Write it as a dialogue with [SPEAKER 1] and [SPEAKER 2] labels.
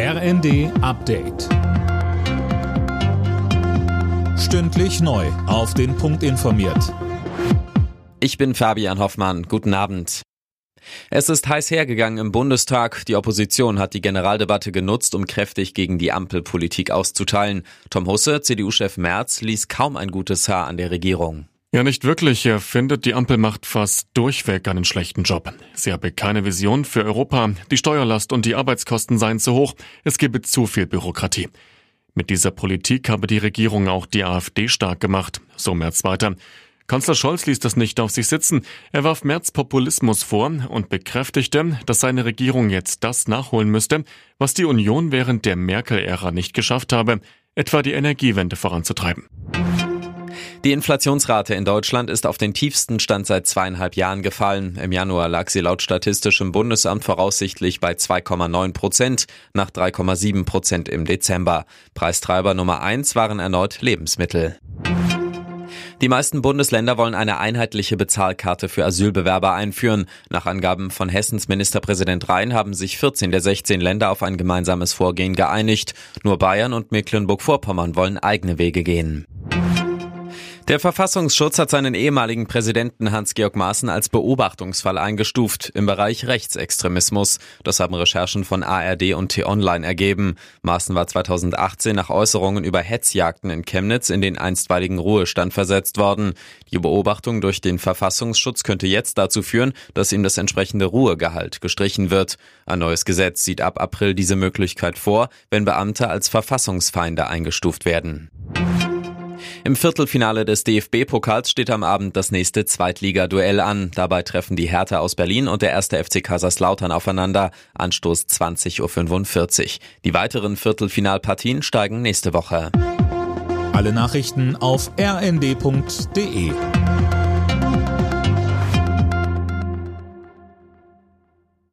[SPEAKER 1] RND Update. Stündlich neu. Auf den Punkt informiert.
[SPEAKER 2] Ich bin Fabian Hoffmann. Guten Abend. Es ist heiß hergegangen im Bundestag. Die Opposition hat die Generaldebatte genutzt, um kräftig gegen die Ampelpolitik auszuteilen. Tom Husse, CDU-Chef Merz, ließ kaum ein gutes Haar an der Regierung.
[SPEAKER 3] Ja, nicht wirklich. Er findet, die Ampel macht fast durchweg einen schlechten Job. Sie habe keine Vision für Europa. Die Steuerlast und die Arbeitskosten seien zu hoch. Es gebe zu viel Bürokratie. Mit dieser Politik habe die Regierung auch die AfD stark gemacht. So Merz weiter. Kanzler Scholz ließ das nicht auf sich sitzen. Er warf Merz Populismus vor und bekräftigte, dass seine Regierung jetzt das nachholen müsste, was die Union während der Merkel-Ära nicht geschafft habe, etwa die Energiewende voranzutreiben.
[SPEAKER 2] Die Inflationsrate in Deutschland ist auf den tiefsten Stand seit zweieinhalb Jahren gefallen. Im Januar lag sie laut Statistischem Bundesamt voraussichtlich bei 2,9 Prozent, nach 3,7 Prozent im Dezember. Preistreiber Nummer eins waren erneut Lebensmittel. Die meisten Bundesländer wollen eine einheitliche Bezahlkarte für Asylbewerber einführen. Nach Angaben von Hessens Ministerpräsident Rhein haben sich 14 der 16 Länder auf ein gemeinsames Vorgehen geeinigt. Nur Bayern und Mecklenburg-Vorpommern wollen eigene Wege gehen. Der Verfassungsschutz hat seinen ehemaligen Präsidenten Hans-Georg Maaßen als Beobachtungsfall eingestuft im Bereich Rechtsextremismus. Das haben Recherchen von ARD und T-Online ergeben. Maaßen war 2018 nach Äußerungen über Hetzjagden in Chemnitz in den einstweiligen Ruhestand versetzt worden. Die Beobachtung durch den Verfassungsschutz könnte jetzt dazu führen, dass ihm das entsprechende Ruhegehalt gestrichen wird. Ein neues Gesetz sieht ab April diese Möglichkeit vor, wenn Beamte als Verfassungsfeinde eingestuft werden. Im Viertelfinale des DFB-Pokals steht am Abend das nächste Zweitliga-Duell an. Dabei treffen die Hertha aus Berlin und der erste FC Kaiserslautern aufeinander. Anstoß 20.45 Uhr. Die weiteren Viertelfinalpartien steigen nächste Woche.
[SPEAKER 1] Alle Nachrichten auf rnd.de